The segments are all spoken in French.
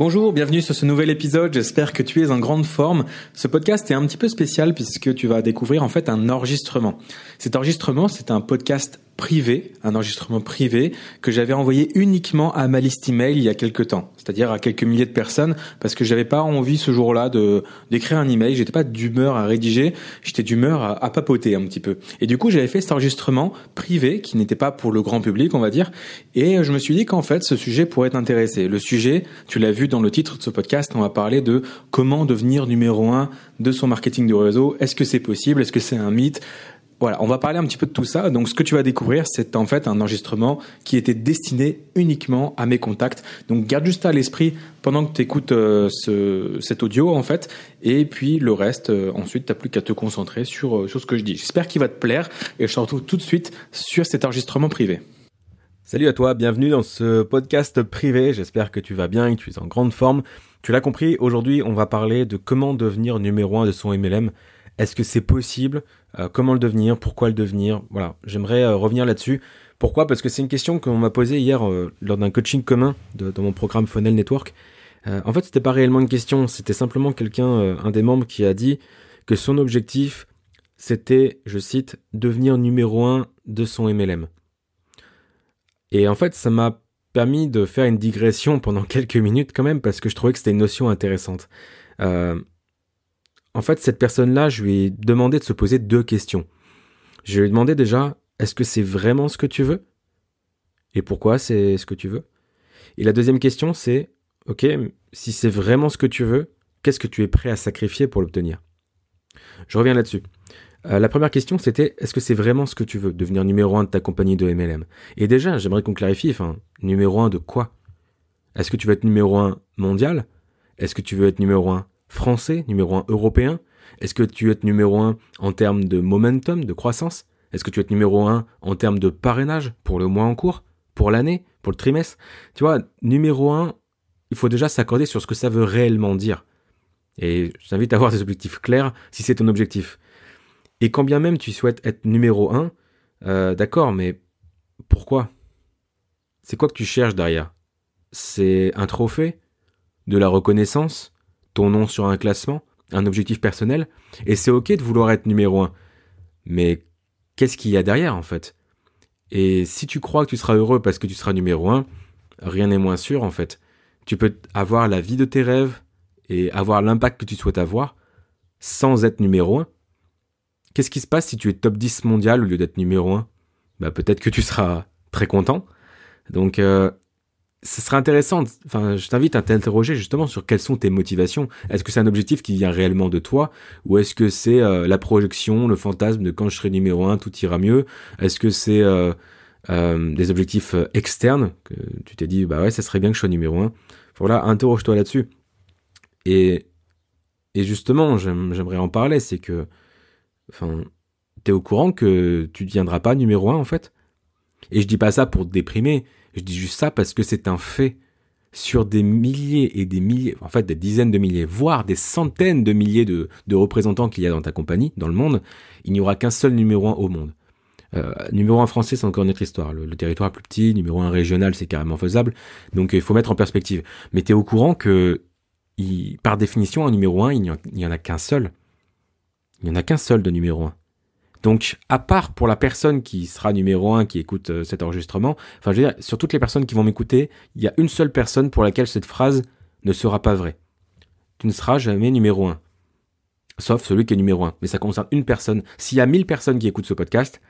Bonjour, bienvenue sur ce nouvel épisode, j'espère que tu es en grande forme. Ce podcast est un petit peu spécial puisque tu vas découvrir en fait un enregistrement. Cet enregistrement, c'est un podcast privé, un enregistrement privé que j'avais envoyé uniquement à ma liste email il y a quelques temps, c'est-à-dire à quelques milliers de personnes, parce que j'avais pas envie ce jour-là de d'écrire un email, j'étais pas d'humeur à rédiger, j'étais d'humeur à, à, papoter un petit peu. Et du coup, j'avais fait cet enregistrement privé qui n'était pas pour le grand public, on va dire, et je me suis dit qu'en fait, ce sujet pourrait t'intéresser. Le sujet, tu l'as vu dans le titre de ce podcast, on va parler de comment devenir numéro un de son marketing de réseau. Est-ce que c'est possible? Est-ce que c'est un mythe? Voilà, on va parler un petit peu de tout ça. Donc, ce que tu vas découvrir, c'est en fait un enregistrement qui était destiné uniquement à mes contacts. Donc, garde juste à l'esprit pendant que tu écoutes euh, ce, cet audio, en fait. Et puis, le reste, euh, ensuite, tu n'as plus qu'à te concentrer sur, euh, sur ce que je dis. J'espère qu'il va te plaire et je te retrouve tout de suite sur cet enregistrement privé. Salut à toi, bienvenue dans ce podcast privé. J'espère que tu vas bien et que tu es en grande forme. Tu l'as compris, aujourd'hui, on va parler de comment devenir numéro un de son MLM. Est-ce que c'est possible euh, Comment le devenir Pourquoi le devenir Voilà, j'aimerais euh, revenir là-dessus. Pourquoi? Parce que c'est une question qu'on m'a posée hier euh, lors d'un coaching commun de, dans mon programme Funnel Network. en fait, c'était pas réellement une question, c'était simplement quelqu'un, un des membres, qui a dit que son objectif, c'était, je cite, devenir numéro un de son MLM. Et en fait, ça m'a permis de faire une digression pendant quelques minutes quand même, parce que je trouvais que c'était une notion intéressante. En fait, cette personne-là, je lui ai demandé de se poser deux questions. Je lui ai demandé déjà, est-ce que c'est vraiment ce que tu veux? Et pourquoi c'est ce que tu veux? Et la deuxième question, c'est, ok, si c'est vraiment ce que tu veux, qu'est-ce que tu es prêt à sacrifier pour l'obtenir? Je reviens là-dessus. Euh, la première question, c'était, est-ce que c'est vraiment ce que tu veux, devenir numéro un de ta compagnie de MLM Et déjà, j'aimerais qu'on clarifie, numéro un de quoi? Est-ce que tu veux être numéro un mondial? Est-ce que tu veux être numéro un français, numéro un européen? Est-ce que tu être numéro un en termes de momentum, de croissance? Est-ce que tu être numéro un en termes de parrainage pour le mois en cours, pour l'année, pour le trimestre? Tu vois, numéro un, il faut déjà s'accorder sur ce que ça veut réellement dire. Et je t'invite à avoir des objectifs clairs si c'est ton objectif. Et quand bien même tu souhaites être numéro un, euh, d'accord, mais pourquoi? C'est quoi que tu cherches derrière? C'est un trophée? De la reconnaissance? Ton nom sur un classement, un objectif personnel, et c'est ok de vouloir être numéro un. Mais qu'est-ce qu'il y a derrière en fait? Et si tu crois que tu seras heureux parce que tu seras numéro un, rien n'est moins sûr en fait. Tu peux avoir la vie de tes rêves et avoir l'impact que tu souhaites avoir sans être numéro un. Qu'est-ce qui se passe si tu es top 10 mondial au lieu d'être numéro un? Bah peut-être que tu seras très content. Donc euh, ce serait intéressant, enfin, je t'invite à t'interroger justement sur quelles sont tes motivations. Est-ce que c'est un objectif qui vient réellement de toi ou est-ce que c'est euh, la projection, le fantasme de quand je serai numéro un, tout ira mieux? Est-ce que c'est euh, euh, des objectifs externes que tu t'es dit, bah ouais, ça serait bien que je sois numéro un? Voilà, interroge-toi là-dessus. Et, et justement, j'aimerais en parler, c'est que, enfin, t'es au courant que tu ne deviendras pas numéro un en fait? Et je dis pas ça pour te déprimer, je dis juste ça parce que c'est un fait. Sur des milliers et des milliers, en fait des dizaines de milliers, voire des centaines de milliers de, représentants qu'il y a dans ta compagnie, dans le monde, il n'y aura qu'un seul numéro un au monde. Euh, numéro un français, c'est encore une autre histoire. Le, territoire plus petit, numéro un régional, c'est carrément faisable. Donc il faut mettre en perspective. Mais tu au courant que, par définition, un numéro un, il n'y en a qu'un seul. Il n'y en a qu'un seul de numéro un. Donc, à part pour la personne qui sera numéro un, qui écoute euh, cet enregistrement, enfin, je veux dire, sur toutes les personnes qui vont m'écouter, il y a une seule personne pour laquelle cette phrase ne sera pas vraie. Tu ne seras jamais numéro un. Sauf celui qui est numéro un. Mais ça concerne une personne. S'il y a mille personnes qui écoutent ce podcast,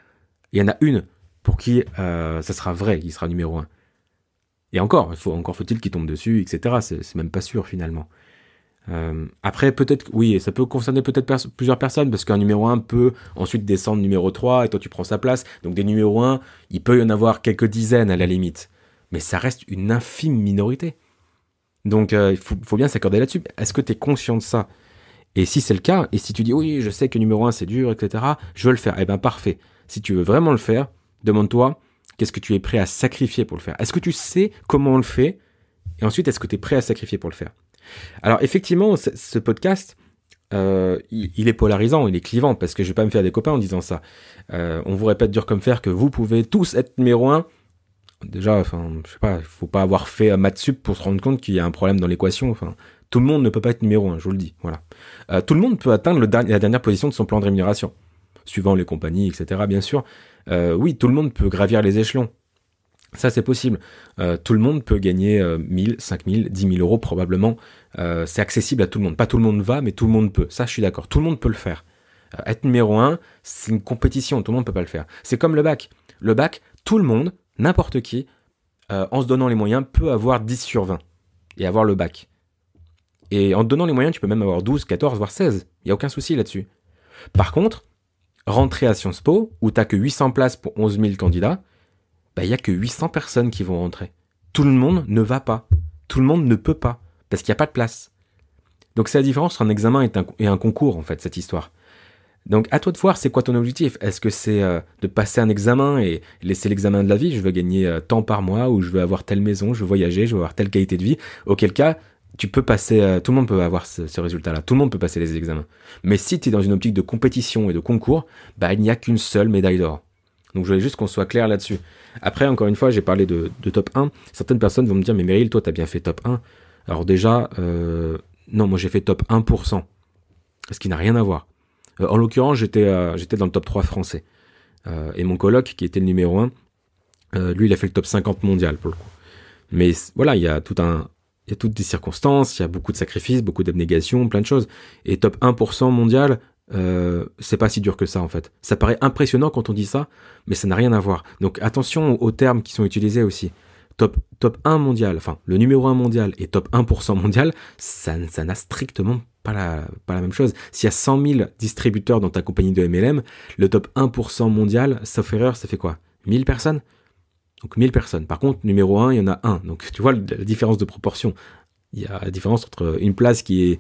il y en a une pour qui euh, ça sera vrai, il sera numéro un. Et encore, encore faut-il qu'il tombe dessus, etc. C'est même pas sûr finalement. Euh, après, peut-être, oui, ça peut concerner peut-être plusieurs personnes, parce qu'un numéro 1 peut ensuite descendre numéro 3, et toi tu prends sa place. Donc des numéros 1, il peut y en avoir quelques dizaines à la limite. Mais ça reste une infime minorité. Donc euh, il faut, bien s'accorder là-dessus. Est-ce que tu es conscient de ça? Et si c'est le cas, et si tu dis oui, je sais que numéro 1 c'est dur, etc., je veux le faire, eh ben parfait. Si tu veux vraiment le faire, demande-toi qu'est-ce que tu es prêt à sacrifier pour le faire? Est-ce que tu sais comment on le fait? Et ensuite, est-ce que tu es prêt à sacrifier pour le faire? Alors effectivement, ce podcast, euh, il, est polarisant, il est clivant, parce que je vais pas me faire des copains en disant ça. Euh, on vous répète dur comme fer que vous pouvez tous être numéro un déjà, enfin, je sais pas, il faut pas avoir fait maths sup pour se rendre compte qu'il y a un problème dans l'équation. Enfin, tout le monde ne peut pas être numéro un, je vous le dis. Voilà. Euh, tout le monde peut atteindre la dernière position de son plan de rémunération, suivant les compagnies, etc. Bien sûr. Oui, tout le monde peut gravir les échelons. Ça, c'est possible. Euh, tout le monde peut gagner 1000, 5000, 10 000 euros probablement. Euh, c'est accessible à tout le monde. Pas tout le monde va, mais tout le monde peut. Ça, je suis d'accord. Tout le monde peut le faire. Euh, être numéro un, c'est une compétition. Tout le monde peut pas le faire. C'est comme le bac. Le bac, tout le monde, n'importe qui, euh, en se donnant les moyens, peut avoir 10 sur 20 et avoir le bac. Et en te donnant les moyens, tu peux même avoir 12, 14, voire 16. Il n'y a aucun souci là-dessus. Par contre, rentrer à Sciences Po, où t'as que 800 places pour 11 000 candidats, bah, il y a que 800 personnes qui vont rentrer. Tout le monde ne va pas. Tout le monde ne peut pas. Parce qu'il n'y a pas de place. Donc c'est la différence entre un examen et un, concours, en fait, cette histoire. Donc à toi de voir, c'est quoi ton objectif? Est-ce que c'est euh, de passer un examen et laisser l'examen de la vie? Je veux gagner euh, tant par mois, ou je veux avoir telle maison, je veux voyager, je veux avoir telle qualité de vie. Auquel cas, tu peux passer, euh, tout le monde peut avoir ce, ce résultat-là, tout le monde peut passer les examens. Mais si tu es dans une optique de compétition et de concours, bah il n'y a qu'une seule médaille d'or. Donc je voulais juste qu'on soit clair là-dessus. Après, encore une fois, j'ai parlé de, top 1. Certaines personnes vont me dire, mais Meryl, toi, t'as bien fait top 1. Alors déjà, euh, non, moi j'ai fait top 1%. Ce qui n'a rien à voir. Euh, en l'occurrence, j'étais euh, j'étais dans le top 3 français. Et mon coloc, qui était le numéro 1, euh, lui, il a fait le top 50 mondial pour le coup. Mais voilà, il y a il y a toutes des circonstances, il y a beaucoup de sacrifices, beaucoup d'abnégation, plein de choses. Et top 1% mondial, euh, c'est pas si dur que ça en fait. Ça paraît impressionnant quand on dit ça, mais ça n'a rien à voir. Donc attention aux termes qui sont utilisés aussi. Top, top 1 mondial, enfin le numéro 1 mondial et top 1% mondial, ça, n'a strictement pas la, pas la même chose. S'il y a 100 000 distributeurs dans ta compagnie de MLM, le top 1% mondial, sauf erreur, ça fait quoi? 1000 personnes? Donc 1000 personnes. Par contre, numéro 1, il y en a un. Donc tu vois la différence de proportion. Il y a la différence entre une place qui est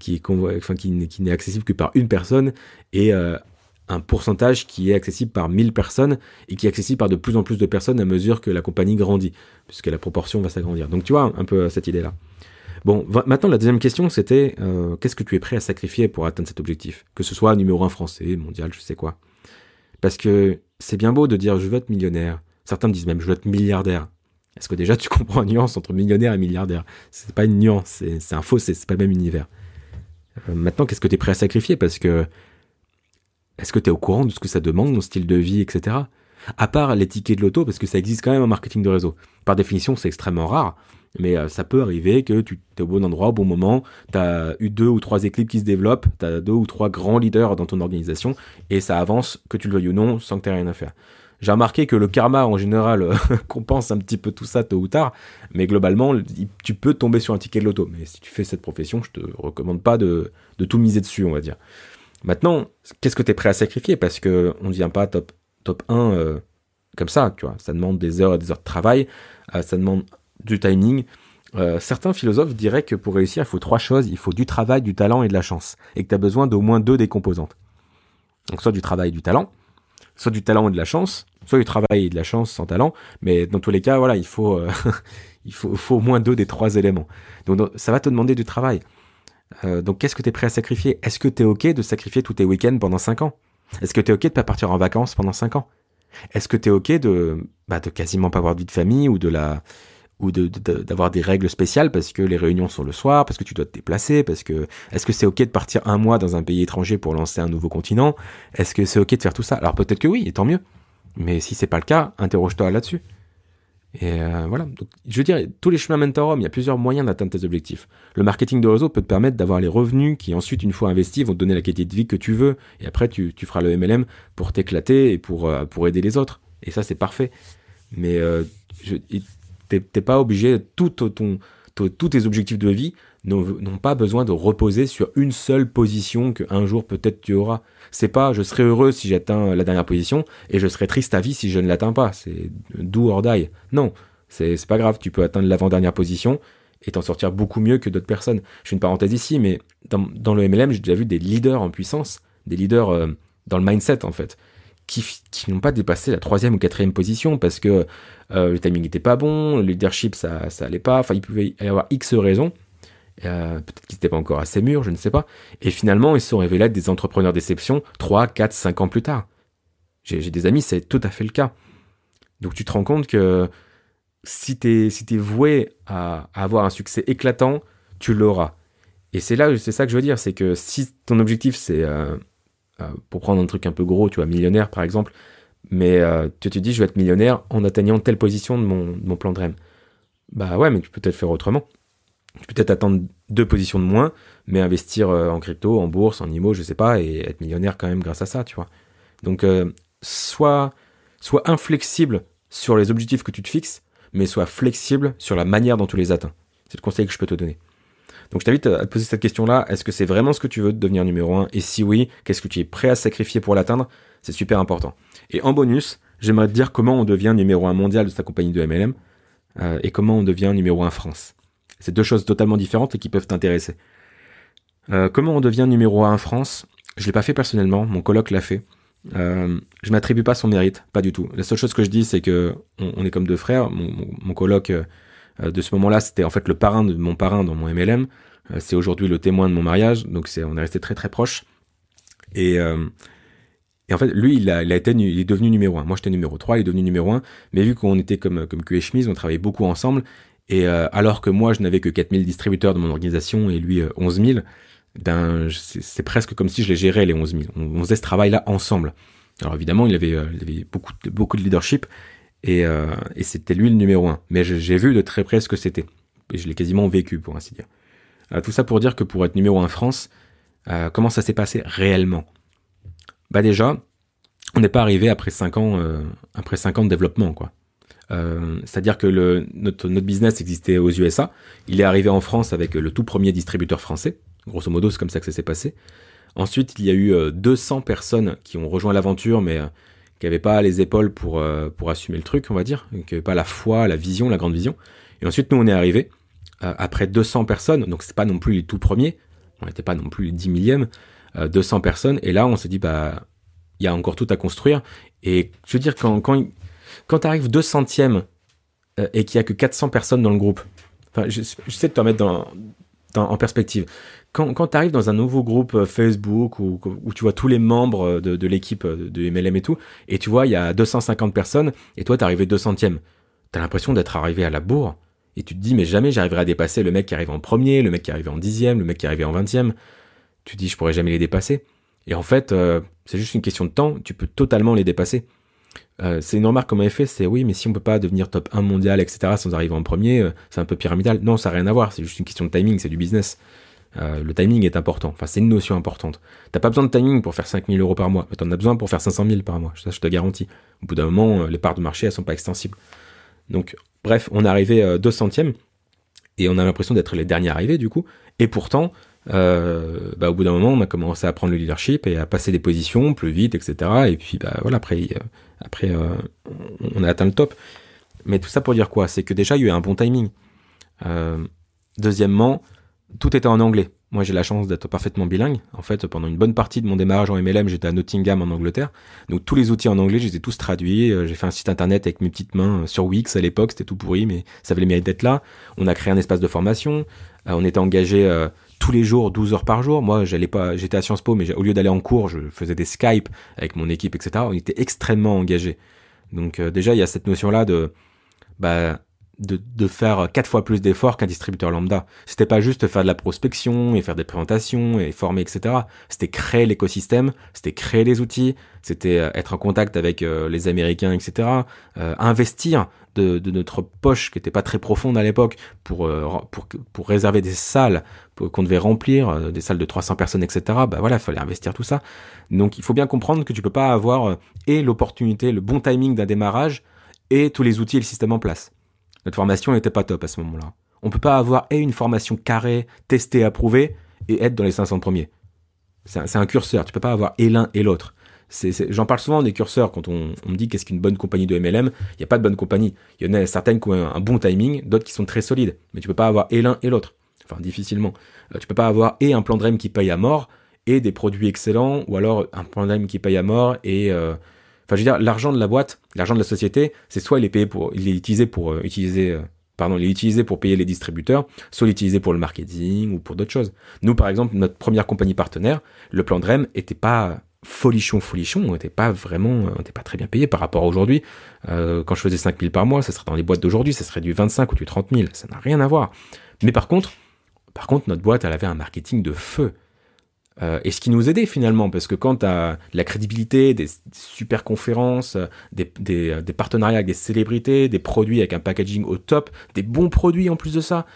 qui est n'est accessible que par une personne et euh, un pourcentage qui est accessible par 1000 personnes et qui est accessible par de plus en plus de personnes à mesure que la compagnie grandit, puisque la proportion va s'agrandir. Donc tu vois un peu cette idée-là. Bon, maintenant la deuxième question c'était euh, qu'est-ce que tu es prêt à sacrifier pour atteindre cet objectif? Que ce soit numéro un français, mondial, je sais quoi. Parce que c'est bien beau de dire je veux être millionnaire. Certains me disent même je veux être milliardaire. Est-ce que déjà tu comprends la nuance entre millionnaire et milliardaire? C'est pas une nuance, c'est un fossé, c'est pas le même univers. Euh, maintenant, qu'est-ce que tu es prêt à sacrifier? Parce que est-ce que tu es au courant de ce que ça demande, ton style de vie, etc. À part les tickets de l'auto, parce que ça existe quand même en marketing de réseau. Par définition, c'est extrêmement rare, mais euh, ça peut arriver que tu es au bon endroit, au bon moment, tu as eu deux ou trois équipes qui se développent, tu as deux ou trois grands leaders dans ton organisation, et ça avance, que tu le veuilles ou non, sans que tu rien à faire. J'ai remarqué que le karma, en général, compense un petit peu tout ça tôt ou tard, mais globalement, tu peux tomber sur un ticket de l'auto. Mais si tu fais cette profession, je te recommande pas de, tout miser dessus, on va dire. Maintenant, qu'est-ce que tu es prêt à sacrifier? Parce que on ne vient pas top, top 1 euh, comme ça, tu vois. Ça demande des heures et des heures de travail, euh, ça demande du timing. Euh, certains philosophes diraient que pour réussir, il faut trois choses. Il faut du travail, du talent et de la chance. Et que tu as besoin d'au moins deux des composantes. Donc soit du travail et du talent, soit du talent et de la chance, soit du travail et de la chance sans talent, mais dans tous les cas, voilà, il faut, euh, il faut, au moins deux des trois éléments. Donc, donc ça va te demander du travail. Euh, donc qu'est-ce que tu es prêt à sacrifier? Est-ce que tu es OK de sacrifier tous tes week-ends pendant 5 ans? Est-ce que tu es OK de pas partir en vacances pendant 5 ans? Est-ce que tu es OK de, bah, de quasiment pas avoir de vie de famille ou de la ou d'avoir de, de, des règles spéciales parce que les réunions sont le soir, parce que tu dois te déplacer, parce que est-ce que c'est ok de partir un mois dans un pays étranger pour lancer un nouveau continent? Est-ce que c'est ok de faire tout ça? Alors peut-être que oui, et tant mieux. Mais si c'est pas le cas, interroge-toi là-dessus. Et euh, voilà. Je veux dire, tous les chemins mènent à Rome. Il y a plusieurs moyens d'atteindre tes objectifs. Le marketing de réseau peut te permettre d'avoir les revenus qui ensuite, une fois investis, vont te donner la qualité de vie que tu veux. Et après, tu, tu feras le MLM pour t'éclater et pour, euh, pour aider les autres. Et ça, c'est parfait. Mais euh, t'es pas obligé, tout tous tes objectifs de vie n'ont pas besoin de reposer sur une seule position que un jour peut-être tu auras. C'est pas je serai heureux si j'atteins la dernière position et je serai triste à vie si je ne l'atteins pas. C'est do or die. Non, c'est pas grave. Tu peux atteindre l'avant-dernière position et t'en sortir beaucoup mieux que d'autres personnes. Je fais une parenthèse ici, mais dans, dans le MLM, j'ai déjà vu des leaders en puissance, des leaders euh, dans le mindset en fait, qui, qui n'ont pas dépassé la troisième ou quatrième position parce que euh, le timing n'était pas bon, le leadership ça, ça allait pas, enfin il pouvait y avoir X raisons euh, peut-être qu'ils n'étaient pas encore assez mûrs, je ne sais pas. Et finalement, ils se sont révélés être des entrepreneurs d'exception 3, 4, 5 ans plus tard. J'ai des amis, c'est tout à fait le cas. Donc tu te rends compte que si tu es, voué à, avoir un succès éclatant, tu l'auras. Et c'est là, c'est ça que je veux dire, c'est que si ton objectif c'est, euh, euh, pour prendre un truc un peu gros, tu vois, millionnaire par exemple, mais tu te dis je vais être millionnaire en atteignant telle position de mon, de mon plan de REM. Bah ouais, mais tu peux peut-être faire autrement. Tu peux peut-être attendre deux positions de moins, mais investir en crypto, en bourse, en IMO, je sais pas, et être millionnaire quand même grâce à ça, tu vois. Donc, sois, sois inflexible sur les objectifs que tu te fixes, mais sois flexible sur la manière dont tu les atteins. C'est le conseil que je peux te donner. Donc je t'invite à te poser cette question-là. Est-ce que c'est vraiment ce que tu veux de devenir numéro 1 Et si oui, qu'est-ce que tu es prêt à sacrifier pour l'atteindre? C'est super important. Et en bonus, j'aimerais te dire comment on devient numéro 1 mondial de sa compagnie de MLM euh, et comment on devient numéro 1 France. C'est deux choses totalement différentes et qui peuvent t'intéresser. Euh, comment on devient numéro 1 France? Je l'ai pas fait personnellement, mon coloc l'a fait. Euh, je m'attribue pas son mérite, pas du tout. La seule chose que je dis, c'est que on, est comme deux frères. Mon, mon, coloc euh, de ce moment-là, c'était en fait le parrain de mon parrain dans mon MLM. Euh, c'est aujourd'hui le témoin de mon mariage, donc c'est, on est resté très très proches. Et, en fait, lui, il, a, été, il est devenu numéro un. Moi, j'étais numéro 3, il est devenu numéro 1. Mais vu qu'on était comme, comme cul chemise, on travaillait beaucoup ensemble. Et alors que moi, je n'avais que 4000 distributeurs de mon organisation et lui 11 000, ben, c'est presque comme si je les gérais les 11 000. On, faisait ce travail-là ensemble. Alors évidemment, il avait, euh, il avait beaucoup, de, leadership et, euh, et c'était lui le numéro un. Mais j'ai vu de très près ce que c'était. Et je l'ai quasiment vécu, pour ainsi dire. Euh, tout ça pour dire que pour être numéro un France, euh, comment ça s'est passé réellement? Bah déjà, on n'est pas arrivé après 5 ans, euh, après 5 ans de développement, quoi. C'est-à-dire que notre, business existait aux USA. Il est arrivé en France avec le tout premier distributeur français, Grosso modo, c'est comme ça que ça s'est passé. Ensuite, il y a eu 200 euh, personnes qui ont rejoint l'aventure, mais euh, qui n'avaient pas les épaules pour, euh, pour assumer le truc, on va dire, qui n'avaient pas la foi, la vision, la grande vision. Et ensuite, nous, on est arrivé après 200 personnes, donc c'est pas non plus les tout premiers, on n'était pas non plus les 10 millièmes, 200 personnes, et là, on s'est dit, bah, il y a encore tout à construire. Et je veux dire, quand, quand, quand tu arrives 200e et qu'il y a que 400 personnes dans le groupe, enfin, je, sais de te remettre en perspective quand, tu arrives dans un nouveau groupe euh, Facebook où, tu vois tous les membres euh, de, l'équipe euh, de MLM et tout, et tu vois, il y a 250 personnes, et toi, t'es arrivé 200ème. T'as l'impression d'être arrivé à la bourre, et tu te dis, mais jamais j'arriverai à dépasser le mec qui arrive en premier, le mec qui arrive en dixième, le mec qui arrive en vingtième. Tu te dis, je pourrais jamais les dépasser. Et en fait, c'est juste une question de temps, tu peux totalement les dépasser. Euh, c'est une remarque qu'on m'avait fait, c'est oui, mais si on peut pas devenir top 1 mondial, etc., sans arriver en premier, c'est un peu pyramidal. Non, ça n'a rien à voir, c'est juste une question de timing, c'est du business. Euh, le timing est important. Enfin, c'est une notion importante. T'as pas besoin de timing pour faire 5000 euros par mois, mais t'en as besoin pour faire 500 000 par mois. Ça, je te garantis. Au bout d'un moment, euh, les parts de marché, elles sont pas extensibles. Donc, bref, on est arrivé euh, 200 et on a l'impression d'être les derniers arrivés, du coup. Et pourtant, euh, bah, au bout d'un moment, on a commencé à prendre le leadership et à passer des positions plus vite, etc. Et puis, bah, voilà, après, après on a atteint le top. Mais tout ça pour dire quoi? C'est que déjà, il y a eu un bon timing. deuxièmement, tout était en anglais. Moi, j'ai la chance d'être parfaitement bilingue. En fait, pendant une bonne partie de mon démarrage en MLM, j'étais à Nottingham en Angleterre. Donc, tous les outils en anglais, je les ai tous traduits. Euh, j'ai fait un site internet avec mes petites mains euh, sur Wix à l'époque. C'était tout pourri, mais ça avait le mérite d'être là. On a créé un espace de formation. Euh, on était engagé tous les jours, 12 heures par jour. Moi, j'allais pas, j'étais à Sciences Po, mais au lieu d'aller en cours, je faisais des Skype avec mon équipe, etc. On était extrêmement engagé. Donc, déjà, il y a cette notion-là de, bah, de, de faire quatre fois plus d'efforts qu'un distributeur lambda. C'était pas juste faire de la prospection et faire des présentations et former, etc. C'était créer l'écosystème, c'était créer les outils, c'était euh, être en contact avec euh, les Américains, etc. Euh, investir de, de, notre poche qui était pas très profonde à l'époque pour, pour, pour réserver des salles qu'on devait remplir, des salles de 300 personnes, etc. Bah voilà, il fallait investir tout ça. Donc il faut bien comprendre que tu peux pas avoir et l'opportunité, le bon timing d'un démarrage et tous les outils et le système en place. Notre formation n'était pas top à ce moment-là. On peut pas avoir et une formation carrée, testée, approuvée, et être dans les 500 premiers. C'est un, curseur. Tu peux pas avoir et l'un et l'autre. J'en parle souvent des curseurs quand on, me dit qu'est-ce qu'une bonne compagnie de MLM. Il n'y a pas de bonne compagnie. Il y en a certaines qui ont un, bon timing, d'autres qui sont très solides. Mais tu peux pas avoir et l'un et l'autre. Enfin, difficilement. Euh, tu peux pas avoir et un plan de REM qui paye à mort et des produits excellents, ou alors un plan de REM qui paye à mort et euh, Enfin, je veux dire, l'argent de la boîte, l'argent de la société, c'est soit il est payé pour, il est utilisé pour euh, utiliser, euh, pardon, il est utilisé pour payer les distributeurs, soit il est utilisé pour le marketing ou pour d'autres choses. Nous, par exemple, notre première compagnie partenaire, le plan de REM était pas folichon, folichon, on n'était pas vraiment, on n'était pas très bien payé par rapport à aujourd'hui. Euh, quand je faisais 5 000 par mois, ça serait dans les boîtes d'aujourd'hui, ça serait du 25 ou du 30 000. Ça n'a rien à voir. Mais par contre, par contre, notre boîte, elle avait un marketing de feu. Euh, et ce qui nous aidait finalement, parce que quand tu as la crédibilité, des, super conférences, des, des, partenariats avec des célébrités, des produits avec un packaging au top, des bons produits en plus de ça,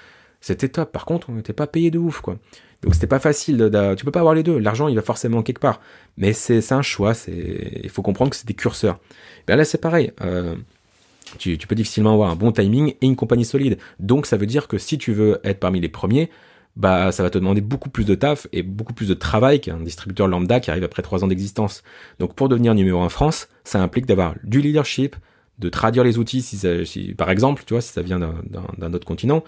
c'était top. Par contre, on n'était pas payé de ouf, quoi. Donc c'était pas facile. De, tu peux pas avoir les deux. L'argent, il va forcément quelque part. Mais c'est un choix. Il faut comprendre que c'est des curseurs. Ben là, c'est pareil. Euh, tu, peux difficilement avoir un bon timing et une compagnie solide. Donc ça veut dire que si tu veux être parmi les premiers, bah ça va te demander beaucoup plus de taf et beaucoup plus de travail qu'un distributeur lambda qui arrive après trois ans d'existence. Donc pour devenir numéro un en France, ça implique d'avoir du leadership, de traduire les outils si, si par exemple, tu vois, si ça vient d'un autre continent,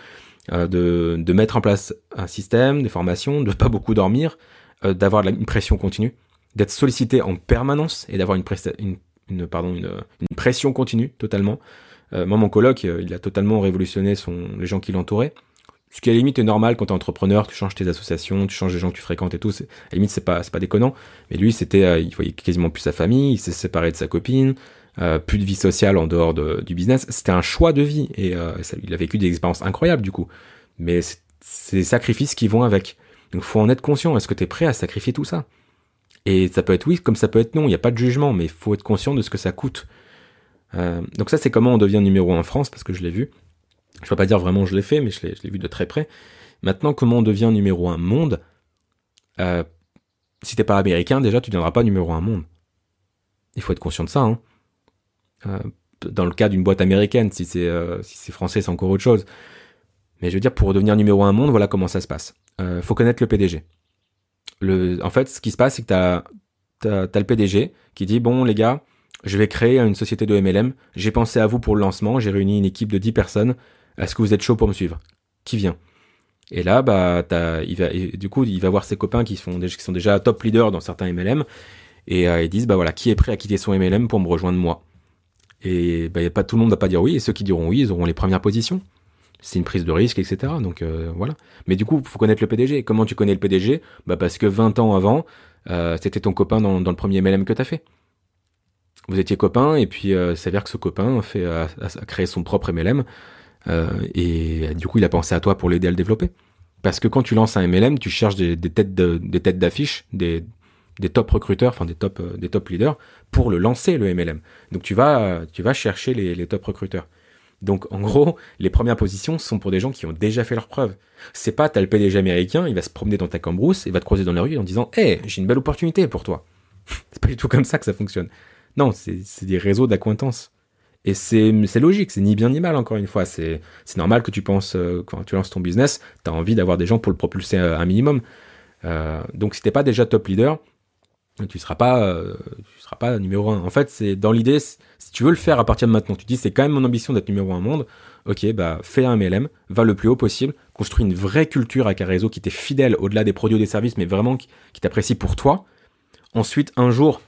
euh, de, de, mettre en place un système, des formations, de pas beaucoup dormir, euh, d'avoir une pression continue, d'être sollicité en permanence et d'avoir une, une, une, pardon, une, une, pression continue totalement. Euh, moi, mon coloc, euh, il a totalement révolutionné son, les gens qui l'entouraient. Ce qui à la limite est normal quand t'es entrepreneur, tu changes tes associations, tu changes les gens que tu fréquentes et tout. À la limite, c'est pas, pas déconnant. Mais lui, c'était, il voyait quasiment plus sa famille, il s'est séparé de sa copine, euh, plus de vie sociale en dehors de, du business. C'était un choix de vie et euh, il a vécu des expériences incroyables du coup. Mais c'est des sacrifices qui vont avec. Donc faut en être conscient. Est-ce que tu es prêt à sacrifier tout ça? Et ça peut être oui, comme ça peut être non. Il n'y a pas de jugement, mais faut être conscient de ce que ça coûte. Euh, donc ça c'est comment on devient numéro 1 en France parce que je l'ai vu. Je ne vais pas dire vraiment je l'ai fait, mais je l'ai vu de très près. Maintenant comment on devient numéro 1 monde euh, Si t'es pas américain déjà tu ne deviendras pas numéro 1 monde. Il faut être conscient de ça. Hein. Euh, dans le cas d'une boîte américaine, si c'est euh, si c'est français, c'est encore autre chose. Mais je veux dire, pour devenir numéro un monde, voilà comment ça se passe. Euh, faut connaître le PDG. En fait, ce qui se passe, c'est que t'as as, as, le PDG qui dit bon les gars, je vais créer une société de MLM. J'ai pensé à vous pour le lancement. J'ai réuni une équipe de 10 personnes. Est-ce que vous êtes chaud pour me suivre? Qui vient? Et là, bah, il va, du coup, il va voir ses copains qui sont, qui sont déjà top leaders dans certains MLM et euh, ils disent bah voilà, qui est prêt à quitter son MLM pour me rejoindre moi? Et bah, a pas tout le monde va pas dire oui, et ceux qui diront oui, ils auront les premières positions. C'est une prise de risque, etc. Donc euh, voilà. Mais du coup, faut connaître le PDG. Comment tu connais le PDG Bah parce que 20 ans avant, euh, c'était ton copain dans, le premier MLM que t'as fait. Vous étiez copain, et puis euh, s'avère que ce copain a, fait, a, créé son propre MLM, euh, et du coup, il a pensé à toi pour l'aider à le développer. Parce que quand tu lances un MLM, tu cherches des, des têtes de, des têtes d'affiche, des, des top recruteurs, enfin des top, euh, des top leaders pour le lancer le MLM. Donc tu vas, tu vas chercher les, les top recruteurs. Donc en gros, les premières positions sont pour des gens qui ont déjà fait leurs preuves. C'est pas t'as le PDG américain, il va se promener dans ta cambrousse et va te croiser dans la rue en disant "Eh, j'ai une belle opportunité pour toi." c'est pas du tout comme ça que ça fonctionne. Non, c'est des réseaux d'acquaintances. Et c'est logique, c'est ni bien ni mal encore une fois. C'est normal que tu penses euh, quand tu lances ton business, tu as envie d'avoir des gens pour le propulser un minimum. Euh, donc si t'es pas déjà top leader, tu seras pas euh, seras pas numéro un. En fait, c'est dans l'idée si tu veux le faire à partir de maintenant, tu dis c'est quand même mon ambition d'être numéro un monde. OK, bah fais un MLM, va le plus haut possible, construis une vraie culture avec un réseau qui t'est fidèle au-delà des produits ou des services mais vraiment qui, t'apprécie pour toi. Ensuite, un jour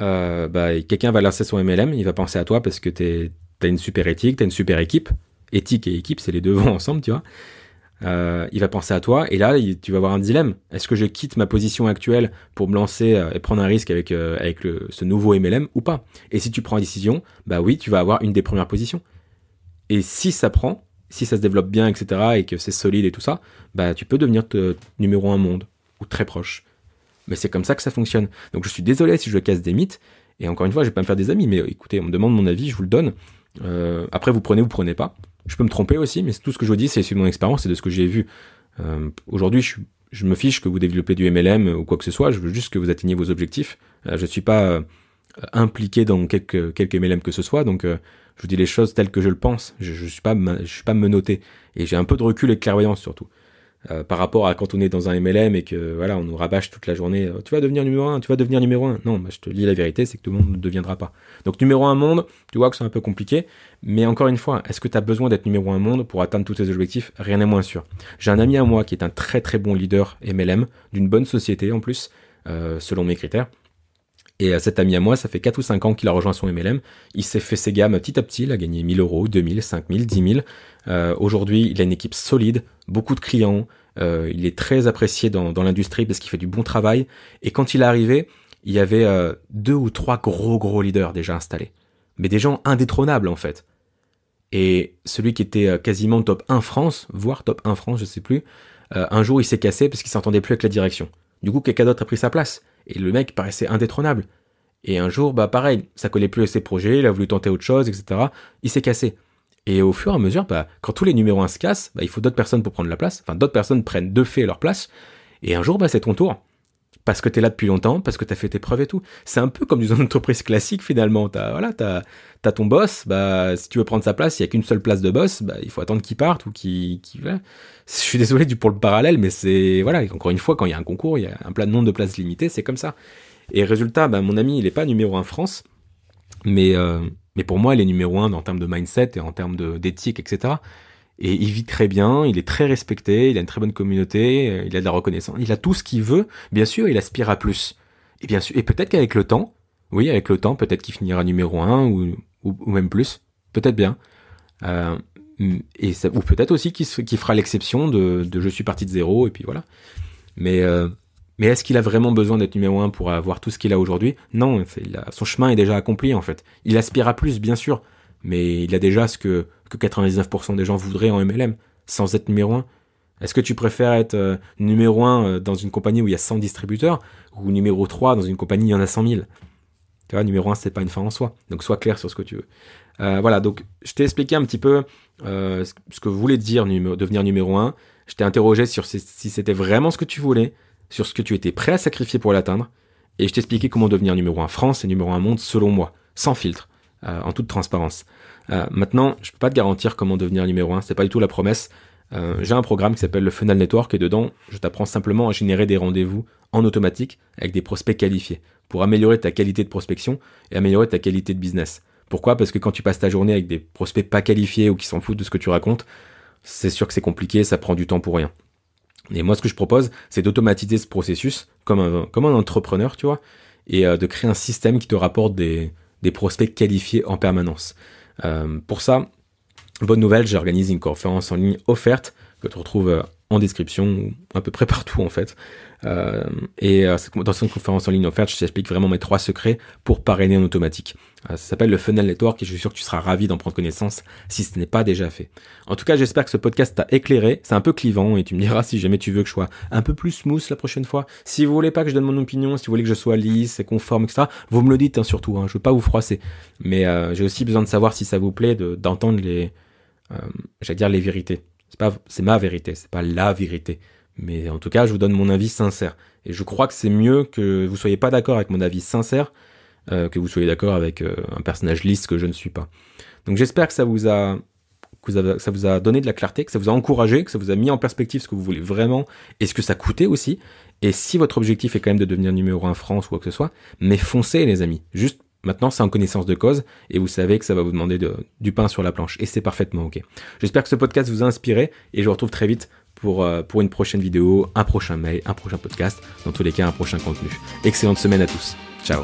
euh, bah, quelqu'un va lancer son MLM, il va penser à toi parce que tu as une super éthique, tu as une super équipe. Éthique et équipe, c'est les deux vont ensemble, tu vois. Euh, il va penser à toi et là tu vas avoir un dilemme. Est-ce que je quitte ma position actuelle pour me lancer euh, et prendre un risque avec euh, avec le, ce nouveau MLM ou pas? Et si tu prends une décision, bah oui, tu vas avoir une des premières positions. Et si ça prend, si ça se développe bien, etc. et que c'est solide et tout ça, bah tu peux devenir numéro un monde ou très proche. Mais c'est comme ça que ça fonctionne. Donc je suis désolé si je casse des mythes. Et encore une fois, je vais pas me faire des amis, mais écoutez, on me demande mon avis, je vous le donne. après, vous prenez, vous prenez pas. Je peux me tromper aussi, mais tout ce que je vous dis, c'est de mon expérience et de ce que j'ai vu. Euh, Aujourd'hui, je, me fiche que vous développez du MLM ou quoi que ce soit. Je veux juste que vous atteigniez vos objectifs. Euh, je suis pas euh, impliqué dans quelques MLM que ce soit, donc euh, je vous dis les choses telles que je le pense. Je, je suis pas je suis pas menotté et j'ai un peu de recul et de clairvoyance surtout. Euh, par rapport à quand on est dans un MLM et que voilà, on nous rabâche toute la journée, euh, tu vas devenir numéro un, tu vas devenir numéro un. Non, je te dis la vérité, c'est que tout le monde ne deviendra pas. Donc numéro un monde, tu vois que c'est un peu compliqué, mais encore une fois, est-ce que tu as besoin d'être numéro un monde pour atteindre tous tes objectifs? Rien n'est moins sûr. J'ai un ami à moi qui est un très très bon leader MLM, d'une bonne société en plus, euh, selon mes critères. Et cet ami à moi, ça fait 4 ou 5 ans qu'il a rejoint son MLM. Il s'est fait ses gammes petit à petit. Il a gagné 1000 euros, 2000, 5000, 10 000. Euh, Aujourd'hui, il a une équipe solide, beaucoup de clients. Euh, il est très apprécié dans, l'industrie parce qu'il fait du bon travail. Et quand il est arrivé, il y avait euh, deux ou trois gros gros leaders déjà installés. Mais des gens indétrônables en fait. Et celui qui était euh, quasiment top 1 France, voire top 1 France, je sais plus, un jour il s'est cassé parce qu'il s'entendait plus avec la direction. Du coup, quelqu'un d'autre a pris sa place. Et le mec paraissait indétrônable. Et un jour, bah pareil, ça collait plus à ses projets, il a voulu tenter autre chose, etc. Il s'est cassé. Et au fur et à mesure, bah, quand tous les numéros 1 se cassent, bah, il faut d'autres personnes pour prendre la place. Enfin, d'autres personnes prennent de fait leur place. Et un jour, bah, c'est ton tour. Parce que tu es là depuis longtemps, parce que tu as fait tes preuves et tout. C'est un peu comme dans une entreprise classique finalement. T'as voilà, t'as as ton boss, si tu veux prendre sa place, il y a qu'une seule place de boss, il faut attendre qu'il parte ou qu'il qu Je suis désolé pour le parallèle, mais c'est voilà, encore une fois quand il y a un concours, il y a un plein de nombre de places limitées, c'est comme ça. Et résultat, mon ami, il est pas numéro 1 France, mais, euh, mais pour moi, il est numéro 1 en termes de mindset et en termes d'éthique, etc. Et il vit très bien, il est très respecté, il a une très bonne communauté, euh, il a de la reconnaissance, il a tout ce qu'il veut. Bien sûr, il aspire à plus. Et bien sûr, et peut-être qu'avec le temps, oui, avec le temps, peut-être qu'il finira numéro 1 ou, ou, même plus. Peut-être bien. Euh, et ou peut-être aussi qu'il fera l'exception de, de, je suis parti de zéro et puis voilà. Mais euh, mais est-ce qu'il a vraiment besoin d'être numéro un pour avoir tout ce qu'il a aujourd'hui? Non, son chemin est déjà accompli en fait. Il aspire à plus, bien sûr, mais il a déjà ce que, que 99% des gens voudraient en MLM, sans être numéro un. Est-ce que tu préfères être euh, numéro un euh, dans une compagnie où il y a 100 distributeurs ou numéro 3 dans une compagnie où il y en a 100 000 Tu vois, numéro un, c'est pas une fin en soi. Donc sois clair sur ce que tu veux. Euh, voilà, donc je t'ai expliqué un petit peu ce que voulait dire devenir numéro un. Je t'ai interrogé sur si c'était vraiment ce que tu voulais sur ce que tu étais prêt à sacrifier pour l'atteindre, et je t'expliquais comment devenir numéro 1 France et numéro 1 monde selon moi, sans filtre, euh, en toute transparence. Euh, maintenant, je peux pas te garantir comment devenir numéro 1, c'est pas du tout la promesse. Euh, j'ai un programme qui s'appelle le Funnel Network et dedans, je t'apprends simplement à générer des rendez-vous en automatique avec des prospects qualifiés pour améliorer ta qualité de prospection et améliorer ta qualité de business. Pourquoi? Parce que quand tu passes ta journée avec des prospects pas qualifiés ou qui s'en foutent de ce que tu racontes, c'est sûr que c'est compliqué, ça prend du temps pour rien. Et moi, ce que je propose, c'est d'automatiser ce processus comme un, comme un entrepreneur, tu vois, et euh, de créer un système qui te rapporte des, des prospects qualifiés en permanence. Euh, pour ça, bonne nouvelle, j'organise une conférence en ligne offerte que tu retrouves euh, en description, à peu près partout en fait. Euh, et euh, dans cette conférence en ligne offerte, je t'explique vraiment mes trois secrets pour parrainer en automatique. Euh, ça s'appelle le Funnel Network et je suis sûr que tu seras ravi d'en prendre connaissance si ce n'est pas déjà fait. En tout cas, j'espère que ce podcast t'a éclairé. C'est un peu clivant et tu me diras si jamais tu veux que je sois un peu plus smooth la prochaine fois. Si vous voulez pas que je donne mon opinion, si vous voulez que je sois lisse et conforme, etc., vous me le dites hein, surtout. Hein, je veux pas vous froisser, mais j'ai aussi besoin de savoir si ça vous plaît d'entendre les, j'allais dire les vérités. C'est ma vérité, c'est pas la vérité. Mais en tout cas, je vous donne mon avis sincère. Et je crois que c'est mieux que vous soyez pas d'accord avec mon avis sincère euh, que vous soyez d'accord avec euh, un personnage lisse que je ne suis pas. Donc j'espère que ça vous a que ça vous a donné de la clarté, que ça vous a encouragé, que ça vous a mis en perspective ce que vous voulez vraiment et ce que ça coûtait aussi. Et si votre objectif est quand même de devenir numéro 1 France ou quoi que ce soit, mais foncez les amis. Juste Maintenant, c'est en connaissance de cause et vous savez que ça va vous demander du pain sur la planche et c'est parfaitement ok. J'espère que ce podcast vous a inspiré et je vous retrouve très vite pour, euh, pour une prochaine vidéo, un prochain mail, un prochain podcast, dans tous les cas un prochain contenu. Excellente semaine à tous. Ciao